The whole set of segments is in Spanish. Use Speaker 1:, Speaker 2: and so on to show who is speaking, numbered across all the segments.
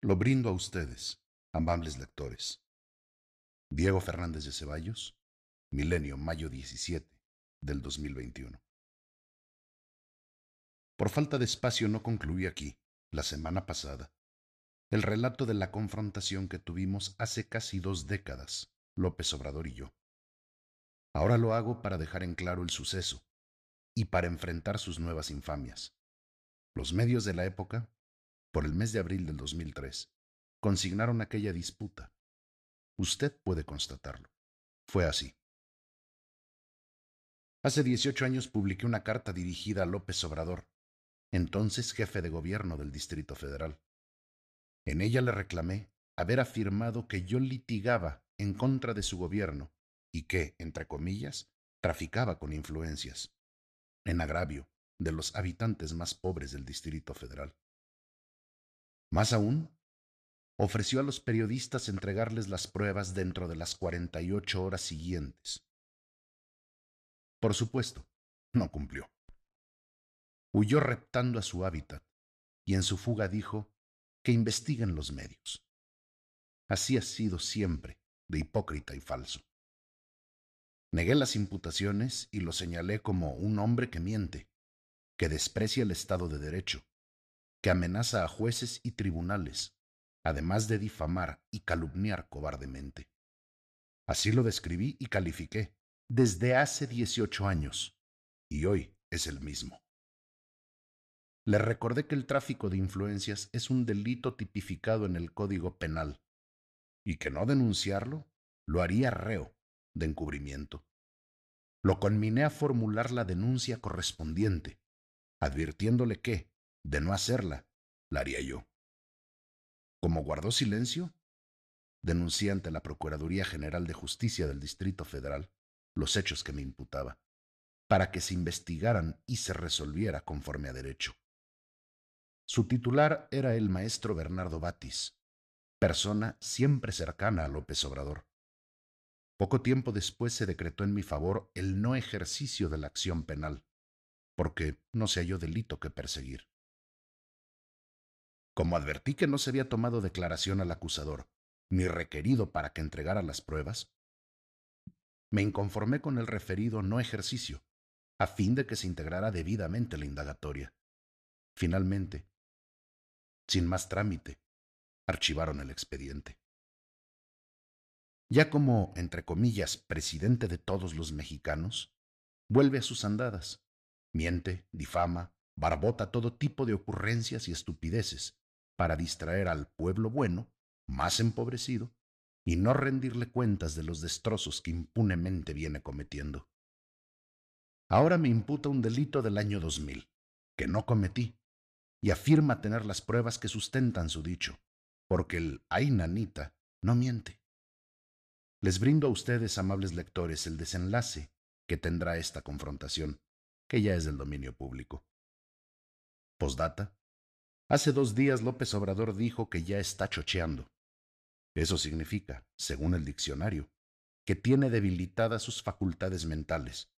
Speaker 1: Lo brindo a ustedes, amables lectores. Diego Fernández de Ceballos, Milenio, mayo 17 del 2021. Por falta de espacio no concluí aquí, la semana pasada, el relato de la confrontación que tuvimos hace casi dos décadas, López Obrador y yo. Ahora lo hago para dejar en claro el suceso y para enfrentar sus nuevas infamias. Los medios de la época por el mes de abril del 2003, consignaron aquella disputa. Usted puede constatarlo. Fue así. Hace 18 años publiqué una carta dirigida a López Obrador, entonces jefe de gobierno del Distrito Federal. En ella le reclamé haber afirmado que yo litigaba en contra de su gobierno y que, entre comillas, traficaba con influencias, en agravio de los habitantes más pobres del Distrito Federal. Más aún, ofreció a los periodistas entregarles las pruebas dentro de las 48 horas siguientes. Por supuesto, no cumplió. Huyó reptando a su hábitat y en su fuga dijo que investiguen los medios. Así ha sido siempre, de hipócrita y falso. Negué las imputaciones y lo señalé como un hombre que miente, que desprecia el Estado de Derecho, que amenaza a jueces y tribunales, además de difamar y calumniar cobardemente. Así lo describí y califiqué desde hace 18 años, y hoy es el mismo. Le recordé que el tráfico de influencias es un delito tipificado en el Código Penal, y que no denunciarlo lo haría reo de encubrimiento. Lo conminé a formular la denuncia correspondiente, advirtiéndole que, de no hacerla, la haría yo. Como guardó silencio, denuncié ante la Procuraduría General de Justicia del Distrito Federal los hechos que me imputaba, para que se investigaran y se resolviera conforme a derecho. Su titular era el maestro Bernardo Batis, persona siempre cercana a López Obrador. Poco tiempo después se decretó en mi favor el no ejercicio de la acción penal, porque no se halló delito que perseguir. Como advertí que no se había tomado declaración al acusador, ni requerido para que entregara las pruebas, me inconformé con el referido no ejercicio, a fin de que se integrara debidamente la indagatoria. Finalmente, sin más trámite, archivaron el expediente. Ya como, entre comillas, presidente de todos los mexicanos, vuelve a sus andadas, miente, difama, barbota todo tipo de ocurrencias y estupideces, para distraer al pueblo bueno, más empobrecido, y no rendirle cuentas de los destrozos que impunemente viene cometiendo. Ahora me imputa un delito del año 2000, que no cometí, y afirma tener las pruebas que sustentan su dicho, porque el ay nanita no miente. Les brindo a ustedes, amables lectores, el desenlace que tendrá esta confrontación, que ya es del dominio público. Postdata. Hace dos días López Obrador dijo que ya está chocheando. Eso significa, según el diccionario, que tiene debilitadas sus facultades mentales,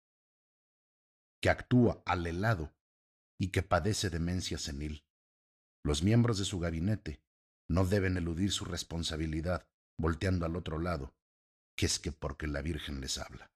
Speaker 1: que actúa al helado y que padece demencia senil. Los miembros de su gabinete no deben eludir su responsabilidad volteando al otro lado, que es que porque la Virgen les habla.